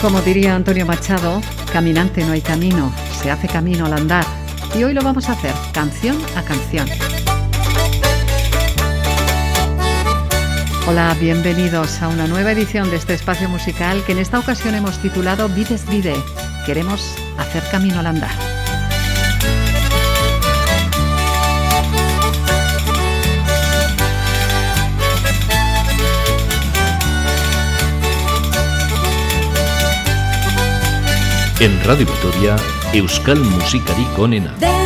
Como diría Antonio Machado, caminante no hay camino, se hace camino al andar. Y hoy lo vamos a hacer canción a canción. Hola, bienvenidos a una nueva edición de este espacio musical que en esta ocasión hemos titulado Vides Vide. Queremos hacer camino al andar. En Radio Victoria, Euskal Musikarik onena.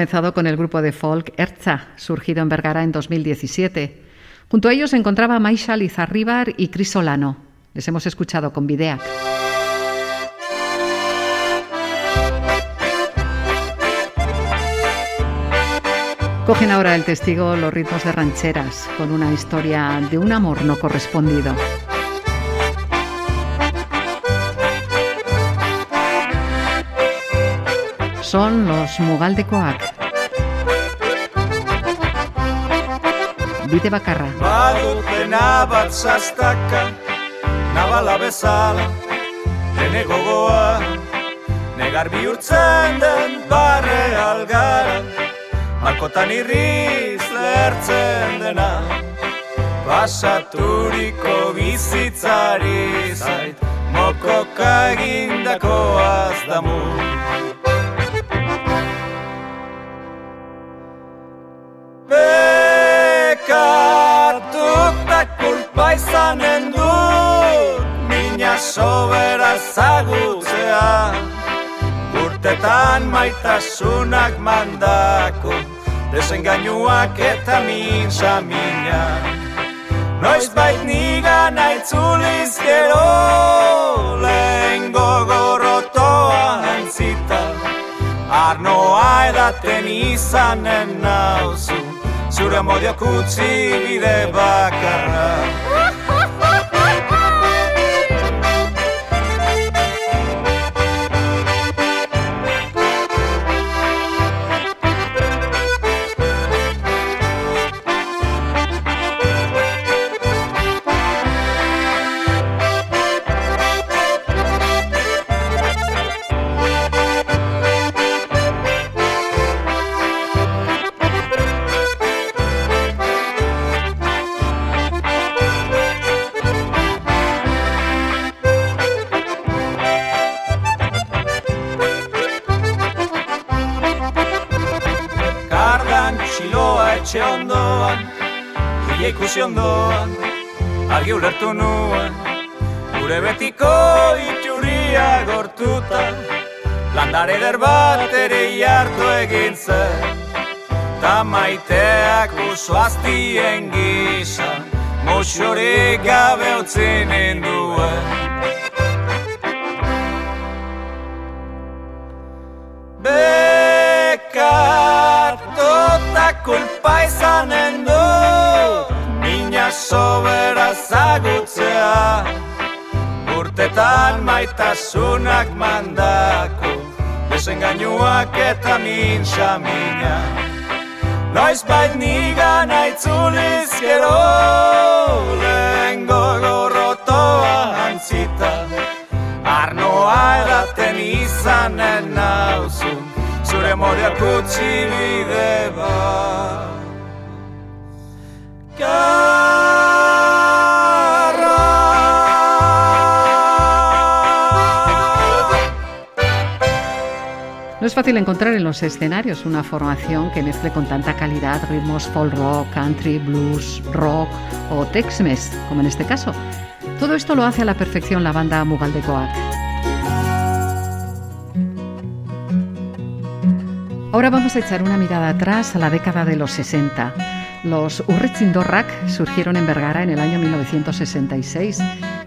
Comenzado con el grupo de folk Erza, surgido en Vergara en 2017. Junto a ellos se encontraba Maisha Lizarribar y Cris Solano. Les hemos escuchado con Videac. Cogen ahora el testigo los ritmos de rancheras, con una historia de un amor no correspondido. Son los Mugal de Coac. bide bakarra. Badutena bat zaztaka, nabala bezala, dene gogoa, negar bihurtzen den barre algara, malkotan irriz lertzen dena, pasaturiko bizitzari zait, mokoka egindako azdamu. Izanen dut Mina sobera zagutzea Urtetan maitasunak mandako Desengainuak eta min samina Noiz bait niga naitzuliz gero Lehen gogorotoa antzita Arnoa edaten izanen nauzu zure amodiak utzi bide bakarra No es fácil encontrar en los escenarios una formación que mezcle con tanta calidad ritmos folk rock, country, blues, rock o Tex-Mex, como en este caso. Todo esto lo hace a la perfección la banda Mugaldecoac. Ahora vamos a echar una mirada atrás a la década de los 60. Los Urritzindorrak surgieron en Vergara en el año 1966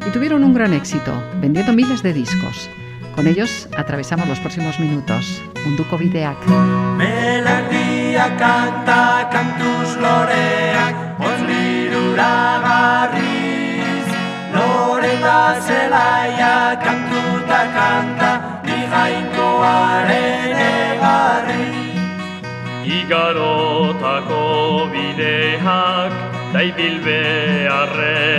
y tuvieron un gran éxito, vendiendo miles de discos. Con ellos atravesamos los próximos minutos. Munduko bideak. Melandia kanta kantuz loreak Ozlirura garriz Loreta zelaia kantuta kanta Bigainkoaren egarri Igarotako bideak Daibil beharrekoa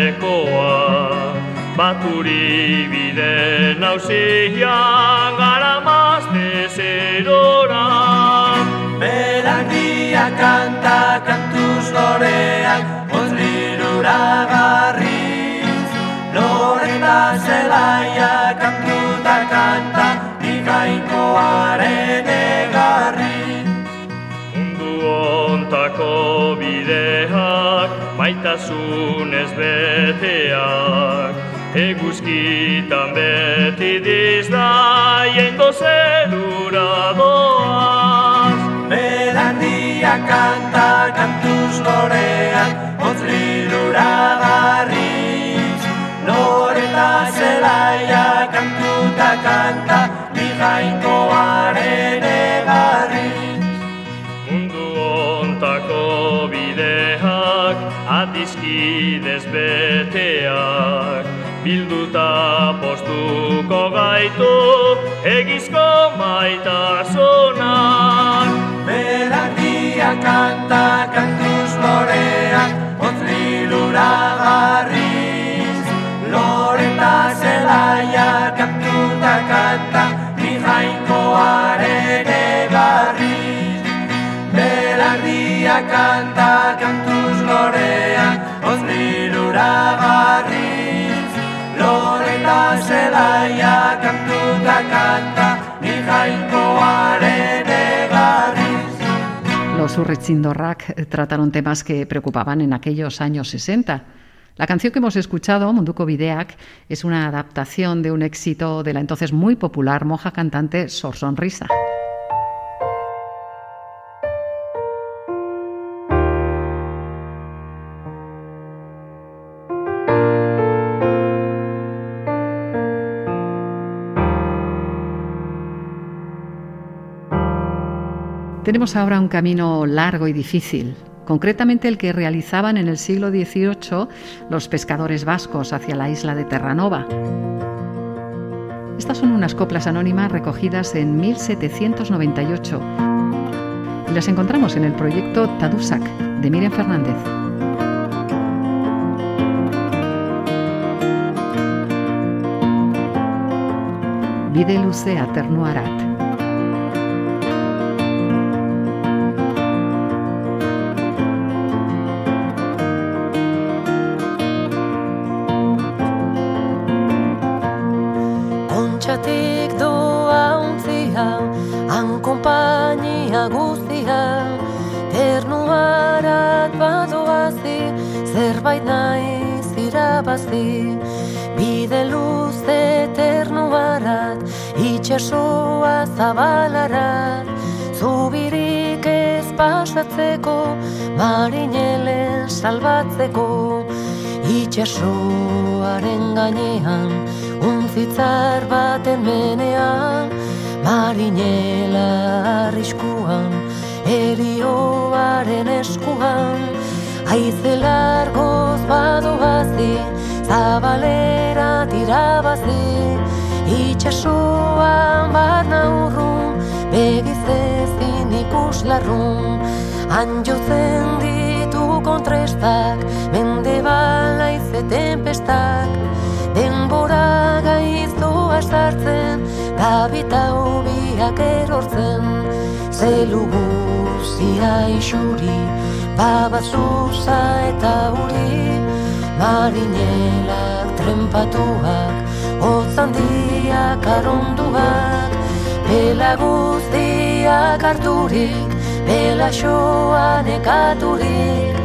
Baturi bide nausian gara mazte zerora. Melandia kanta kantuz loreak Ozlirura garriz Loreta zelaia kantuta kanta Bigainkoaren egarri. Mundu ontako bideak Maitasunez beteak Eguzkitan beti dizda Jendo zerura doaz Melandia kanta kantuz loreak Ozlirura garriz Loreta zelaia kantuta kanta Bigainkoaren egarriz. Mundu ontako bideak Adizkidez beteak Bilduta postuko gaitu Egizko maitasunak Melandia kanta kantuz loreak Ozlirura garriz Loreta zelaia kantuta kanta Bigainkoaren egarriz. Melandia kanta kantuz loreak Ozlirura garriz Los Urritzindorrak trataron temas que preocupaban en aquellos años 60. La canción que hemos escuchado, Munduko Bideak, es una adaptación de un éxito de la entonces muy popular monja cantante Sor Sonrisa. Tenemos ahora un camino largo y difícil, concretamente el que realizaban en el siglo XVIII los pescadores vascos hacia la isla de Terranova. Estas son unas coplas anónimas recogidas en 1798 y las encontramos en el proyecto Tadusak de Miriam Fernández. Bide luzea ternuarat. Irabazi Bide luze ternuarat Itxasoa zabalarat Zubirik ez pasatzeko Marinelen salbatzeko. Itxasoaren gainean Untzitzar baten menean Marinela arriskuan Erioaren eskuan. Aize largoz badoazi Zabalera tirabazi Itxasoan barna urrun Begiz ezin ikus larrun. Anjotzen ditu kontrestak Mende bala ize tempestak. Denbora gaiztua sartzen Gabita ubiak erortzen. Zelu guzia isuri Babazuza eta uri Marinelak trempatuak Otzandiak aronduak Bela guztiak harturik Bela xoan ekaturik.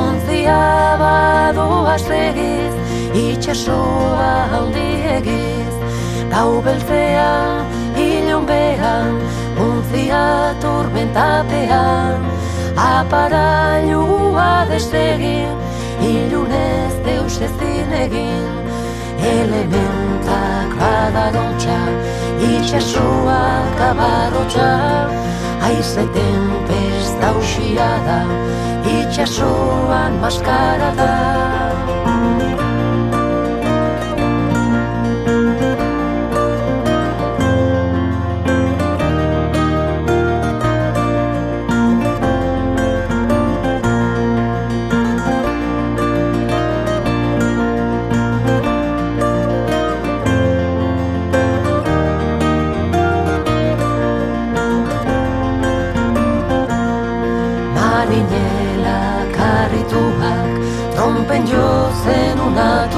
Untzia badoa segiz Itxasoa handi egiz. Gau beltzean, hilon behan Untzia turbentapean Aparailua desegin Ilunez deus ez dinegin Elementak badarotxa Itxasua kabarotxa Aizeten pesta usia da Itxasuan maskara da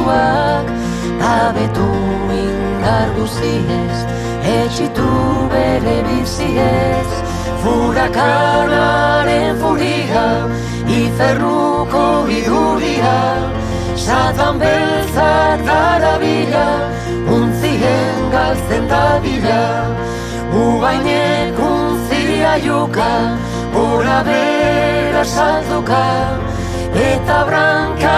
unatuak Gabetu indar guziez Etxitu bere biziez. Furakanaren furia Iferruko iduria Satan beltzak darabila Untzien galtzen dabila. Ubainek untzia joka Ura bera salduka Eta branka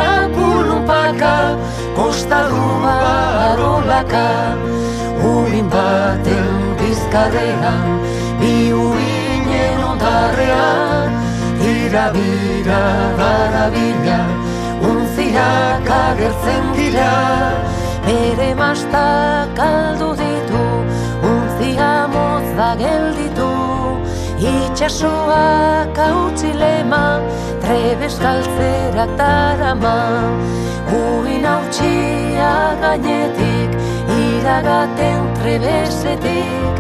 arolaka Urin baten bizkarrean Bi uinen ondarrean Ira bira barabila Untziak agertzen dira Bere mastak aldu ditu Untzia motz da gelditu Itxasoak hautzilema, trebes galtzerak darama. Uin hautsia gainetik, iragaten trebesetik.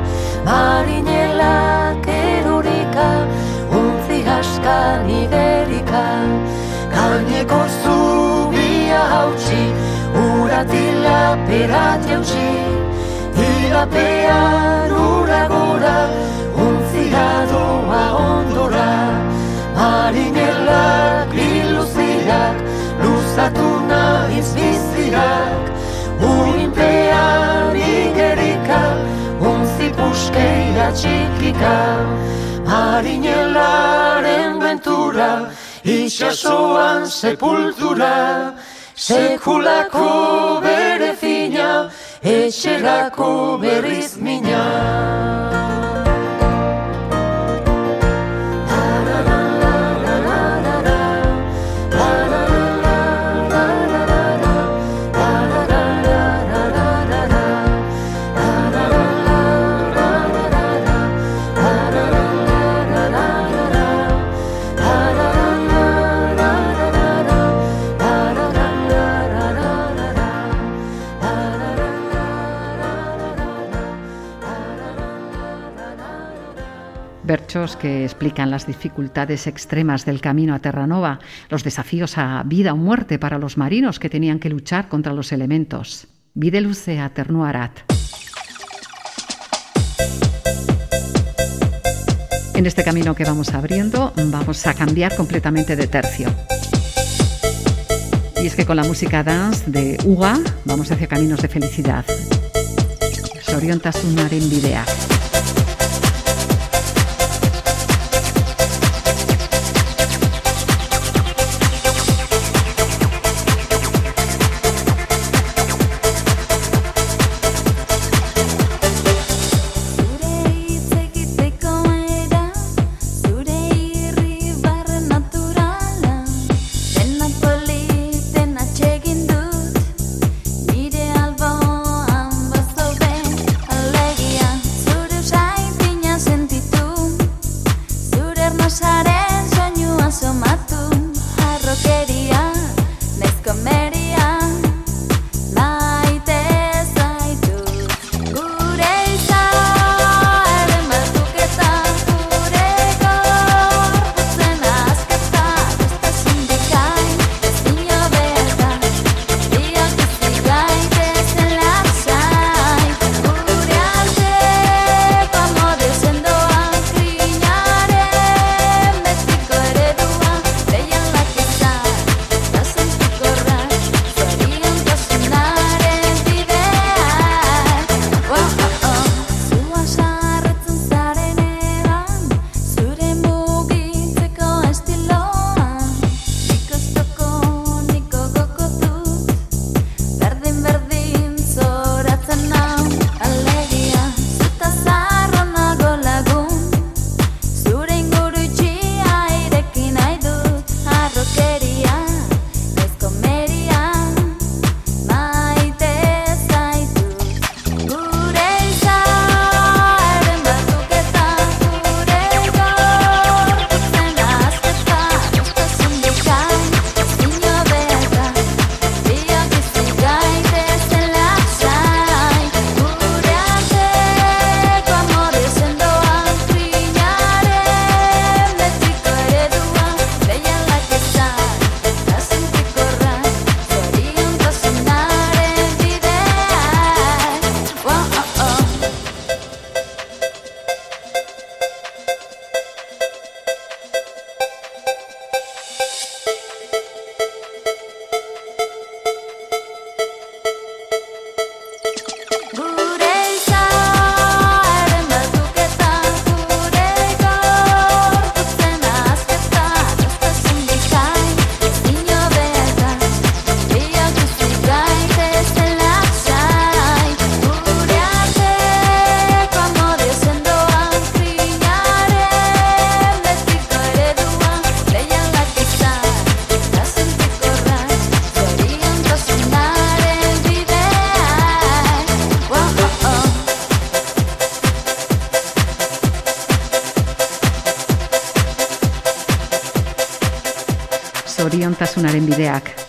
Marinelak erurika, untzi askan igerika. Gaineko zubia hautsi, uratila perat jautsi. Irapean ura gora, untzia doa ondora Marinelak biluzirak Luzatu nahiz bizirak Uinpean igerika Untzi puskeira txikika. Marinelaren bentura Itxasoan sepultura. Sekulako bere fina Etxerako berriz mina Berchos que explican las dificultades extremas del camino a Terranova, los desafíos a vida o muerte para los marinos que tenían que luchar contra los elementos. Bide luzea ternuarat. En este camino que vamos abriendo, vamos a cambiar completamente de tercio. Y es que con la música dance de Uga vamos hacia caminos de felicidad. Soriontasunaren bidea.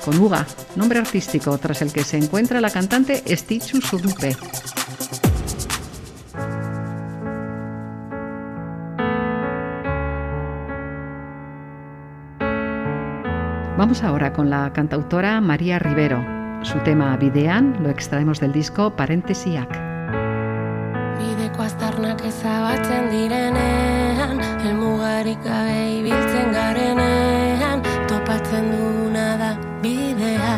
Con Uga, nombre artístico tras el que se encuentra la cantante Estichu Sudupe. Vamos ahora con la cantautora María Rivero. Su tema Bidean lo extraemos del disco Parentesiak. Bideko bidea.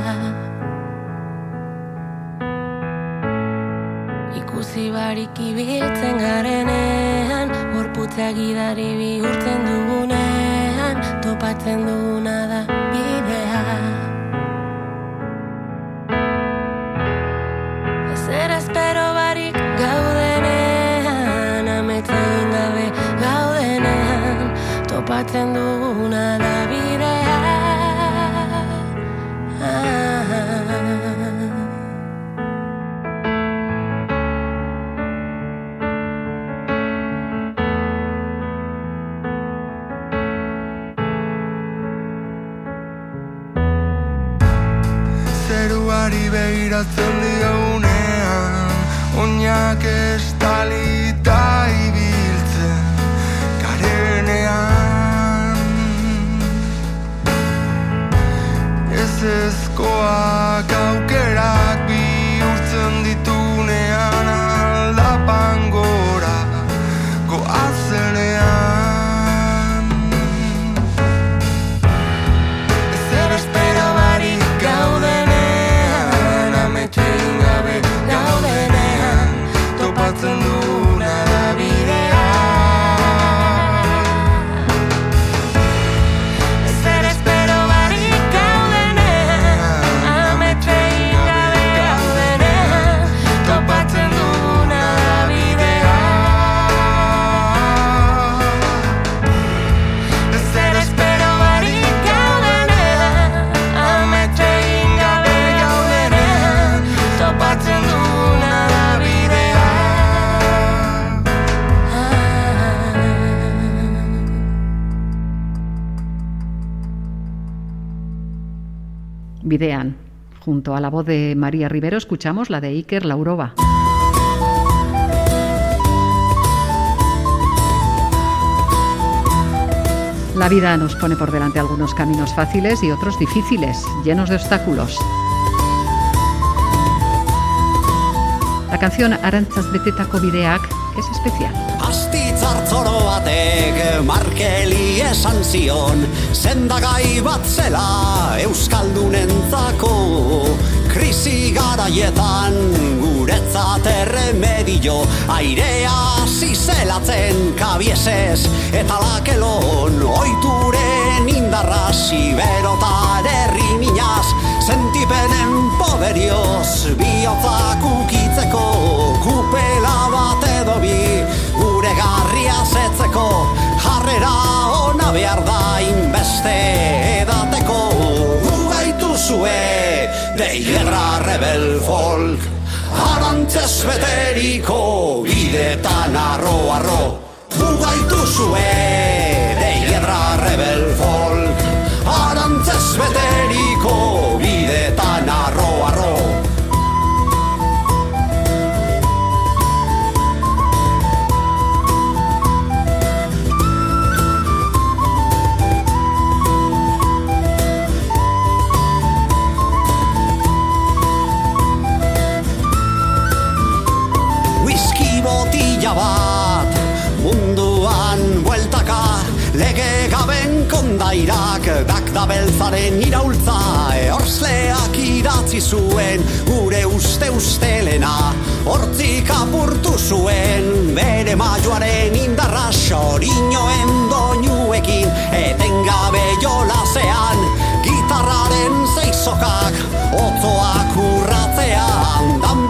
Ikusi barik ibiltzen garenean, gorputza gidari bihurtzen dugunean, topatzen duguna da bidea. Ezer espero barik gaudenean, ametzein gabe gaudenean, topatzen duguna Zeruari begiratzen diogunean Oinak estalita ibiltzen Garenean. Ez ezkoak Junto a la voz de María Rivero escuchamos la de Iker Laurova. La vida nos pone por delante algunos caminos fáciles y otros difíciles, llenos de obstáculos. La canción Arantzaz betetako bideak es especial. Esan zion Zendagai bat zela Euskaldunentzako Krisi garaietan guretzat erremedio Airea zizelatzen kabiesez. Eta lakelon oituren indarra Siberotar herri minaz. Sentipenen poderioz Biotzak ukitzeko Kupela bat edo bi Gure garria zetzeko ona behar da Inbeste edateko. Gugaitu zue Deierra rebel folk. Arantzez beteriko Bidetan arro arro. Gugaitu zue Deierra rebel folk Beltzaren iraultza Eorsleak idatzi zuen Gure uste ustelena Hortzik apurtu zuen. Bere maioaren indarra Sorinoen doinuekin Etengabe jolasean Gitarraren zeizokak Otzoak urratzean Danborraren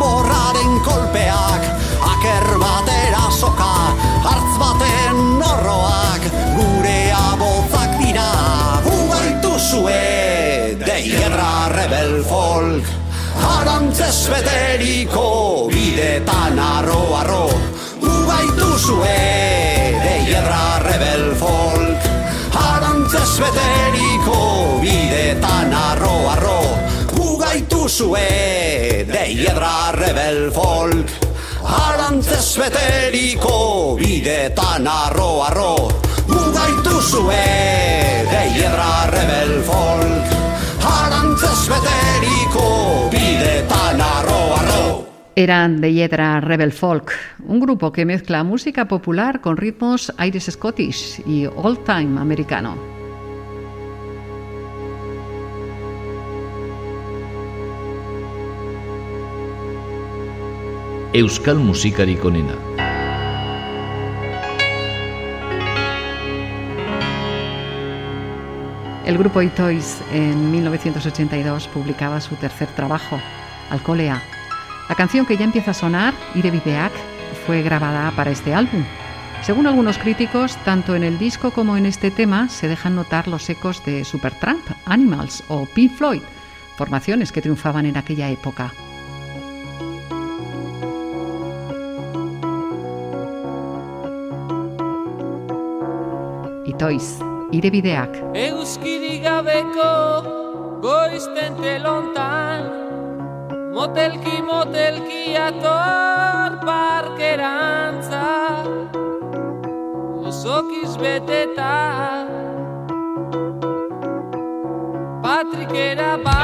Arantzez beteriko Bidetan arro arro. Ugaitu zue Deierra rebel folk. Arantzez beteriko Bidetan arro arro. Ugaitu zue Deierra rebel folk. Arantzez beteriko Bidetan arro arro. Ugaitu zue rebel folk Arantzez beteriko Bidetan arro arro Eran de Hiedra Rebel Folk, un grupo que mezcla música popular con ritmos Irish Scottish y old time americano. Euskal musikarik onena. El grupo Itois en 1982 publicaba su tercer trabajo, Alcolea. La canción que ya empieza a sonar, Ire Bideak, fue grabada para este álbum. Según algunos críticos, tanto en el disco como en este tema se dejan notar los ecos de Supertramp, Animals o Pink Floyd, formaciones que triunfaban en aquella época. Itoiz, Ire Bideak. Euskiri gabeko goizten telontan Motelki motelki ator parkerantza Osokiz beteta Patrikera bat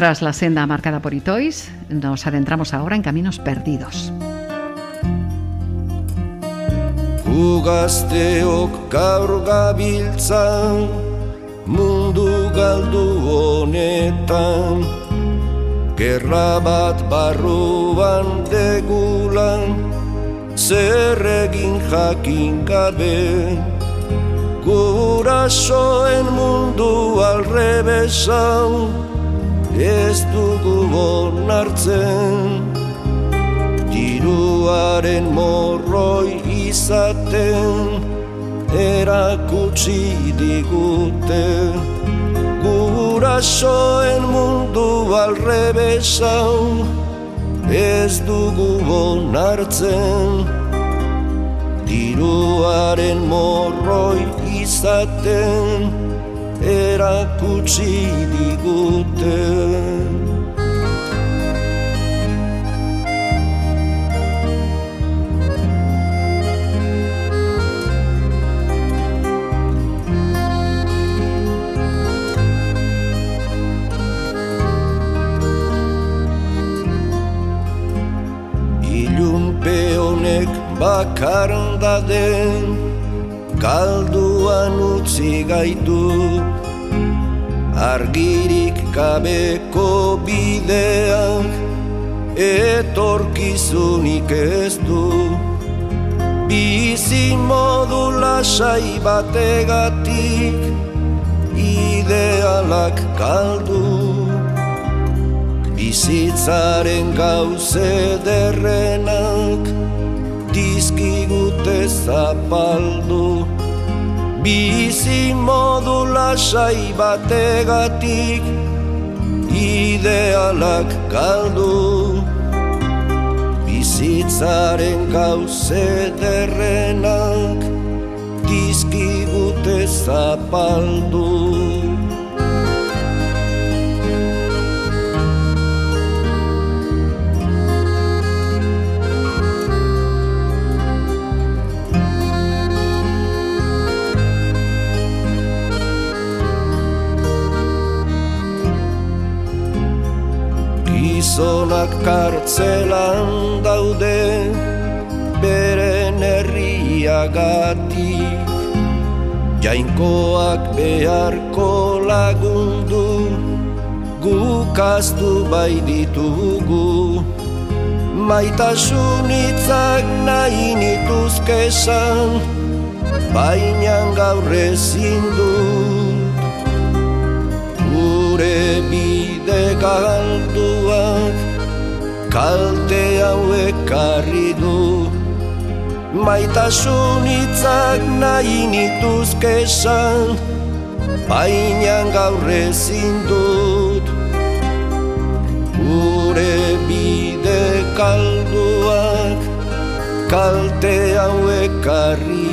Tras la senda marcada por Itois, nos adentramos ahora en caminos perdidos. Ugazteok gaur gabiltzan mundu galdu honetan Gerra bat barruan degulan zer egin jakin gabe Gurasoen mundu alrebesan ez dugu onartzen Diruaren morroi izaten erakutsi digute. Gurasoen mundu alrebesau ez dugu onartzen. Diruaren morroi izaten erakutsi diguten bakarn daden Kalduan utzi gaitu. Argirik gabeko bideak Etorkizunik ez du. Bizi modu lasai bategatik Idealak kaldu Bizitzaren gauze derrenak dizkigute zapaldu Bizi modu lasai bategatik idealak galdu. Bizitzaren gauze derrenak dizkigute zapaldu gizonak kartzelan daude beren herriagatik jainkoak beharko lagundu gukaztu bai ditugu. Maitasun itzak nahi nituzkesan baina gaur ezin dut. Gure bide galduak kalte hauek harri du. Maitasun itzak nahi nituzkesan baina gaur ezin dut. Gure bide kalduak kalte hauek harri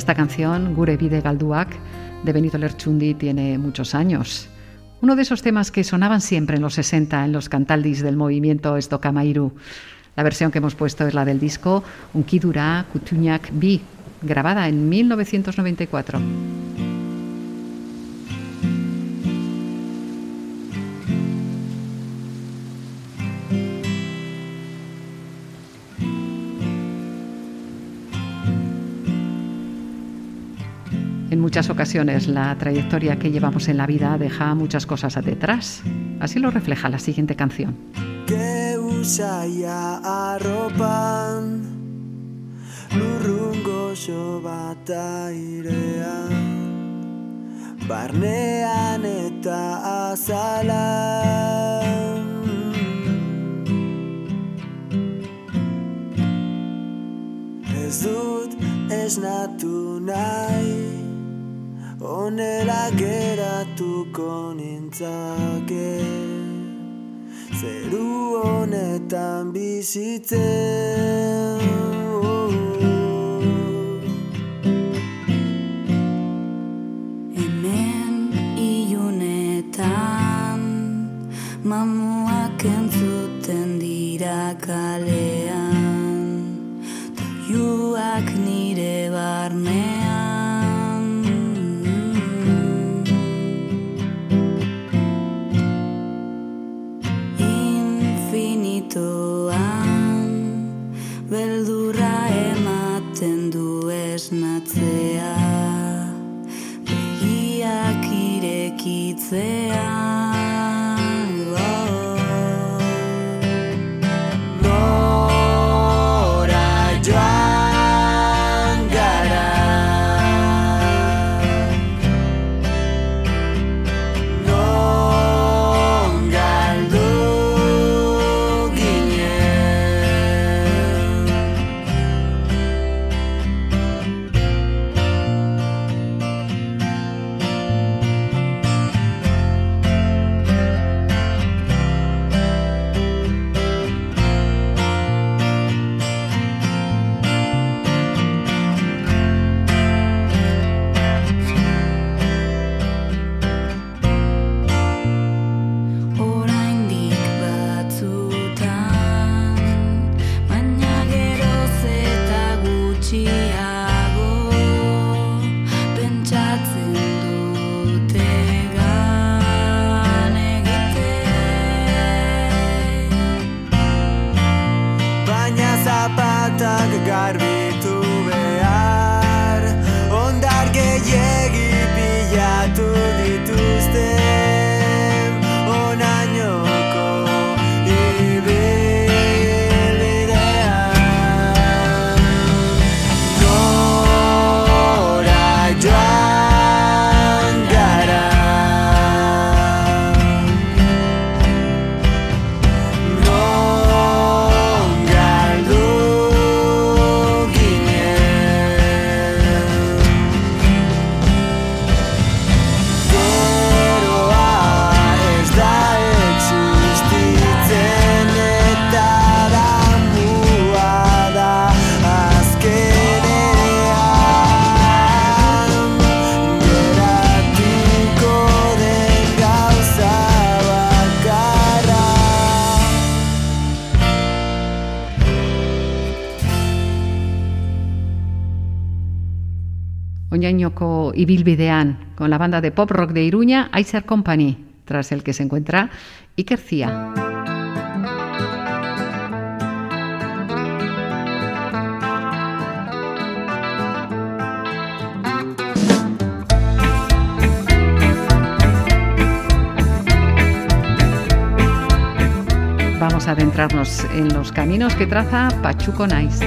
Esta canción, Gure Bide Galduak, de Benito Lerchundi, tiene muchos años. Uno de esos temas que sonaban siempre en los 60 en los cantaldis del movimiento Estokamairu. La versión que hemos puesto es la del disco Unkidura Kutuñak Bi, grabada en 1994. Muchas ocasiones la trayectoria que llevamos en la vida deja muchas cosas detrás. Así lo refleja la siguiente canción. Onela geratuko nintzake. Zeru honetan bizitzen. Oñañoko Ibilbidean, con la banda de pop rock de Iruña, Aizer Company, tras el que se encuentra Iker Vamos a adentrarnos en los caminos que traza Pachuco Nice.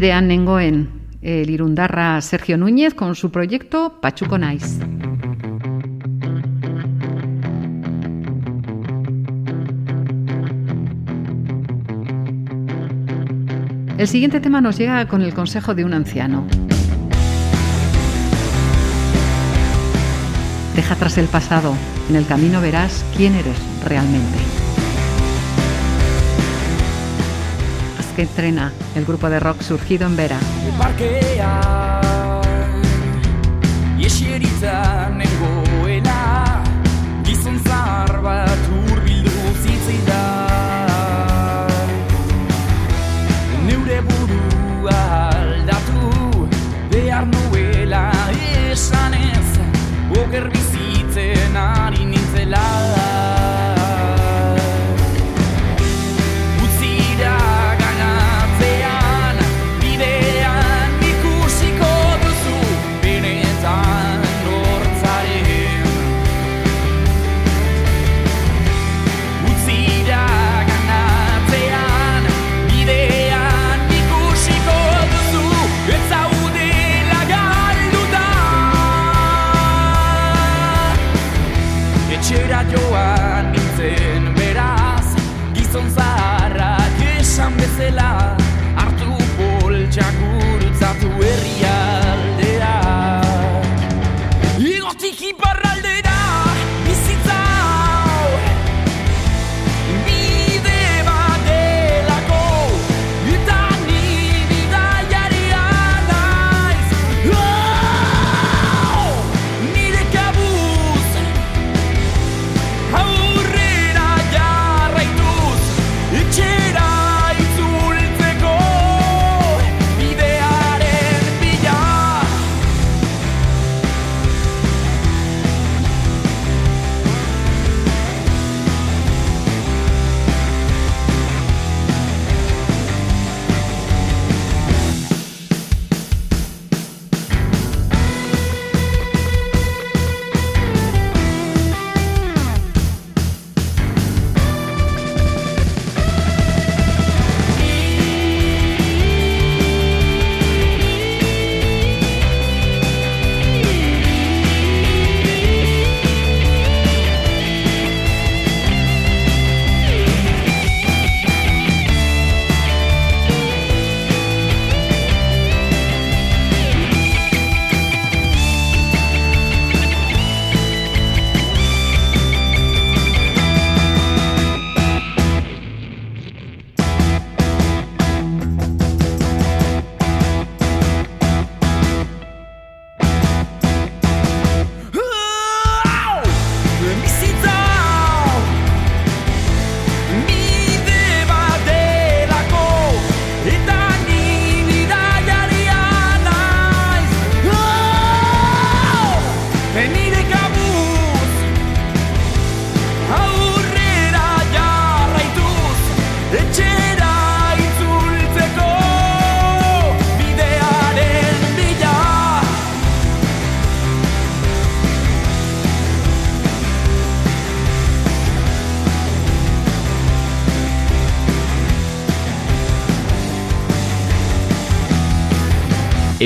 Videan nengoen el irundarra Sergio Núñez con su proyecto Pachuco Nice. El siguiente tema nos llega con el consejo de un anciano. Deja atrás el pasado, en el camino verás quién eres realmente. Que entrena el grupo de rock surgido en Vera.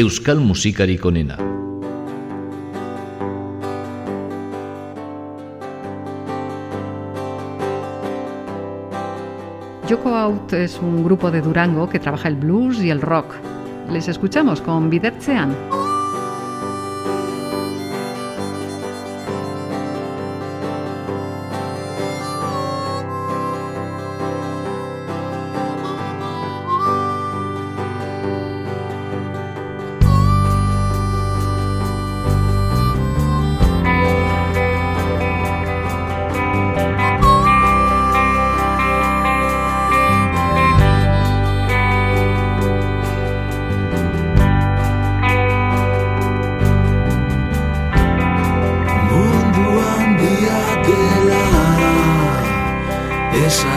Euskal musikarik onena. Yoko Out es un grupo de Durango que trabaja el blues y el rock. Les escuchamos con Bidertzean.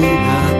对吧。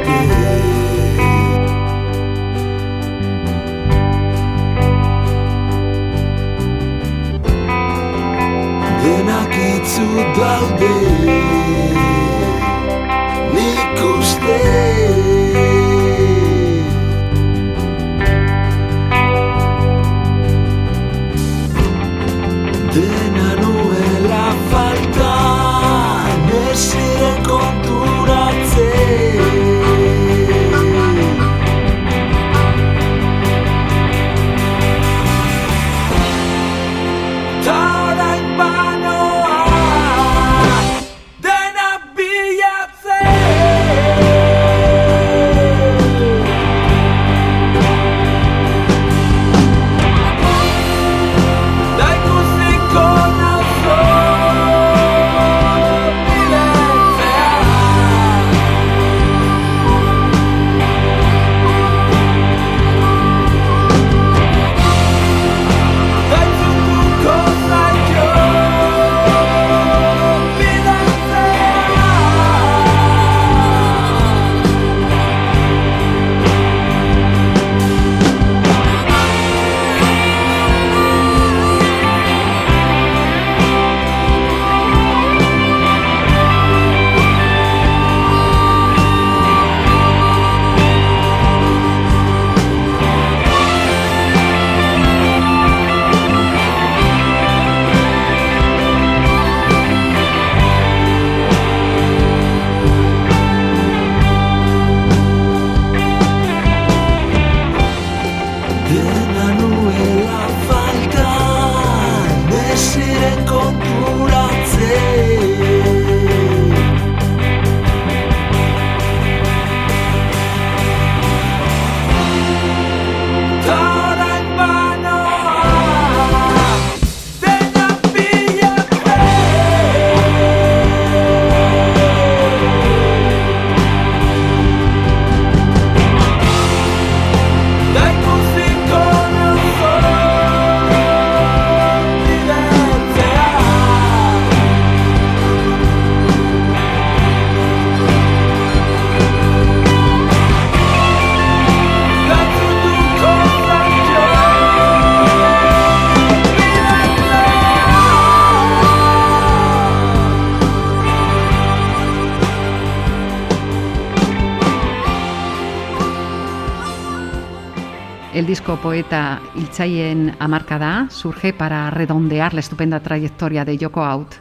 Poeta Iltzaien Amarkada surge para redondear la estupenda trayectoria de Yoko Out.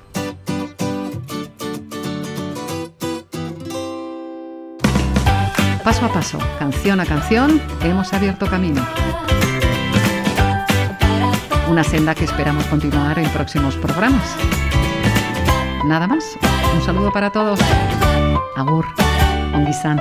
Paso a paso, canción a canción, hemos abierto camino. Una senda que esperamos continuar en próximos programas. Nada más, un saludo para todos. Agur, onguizan.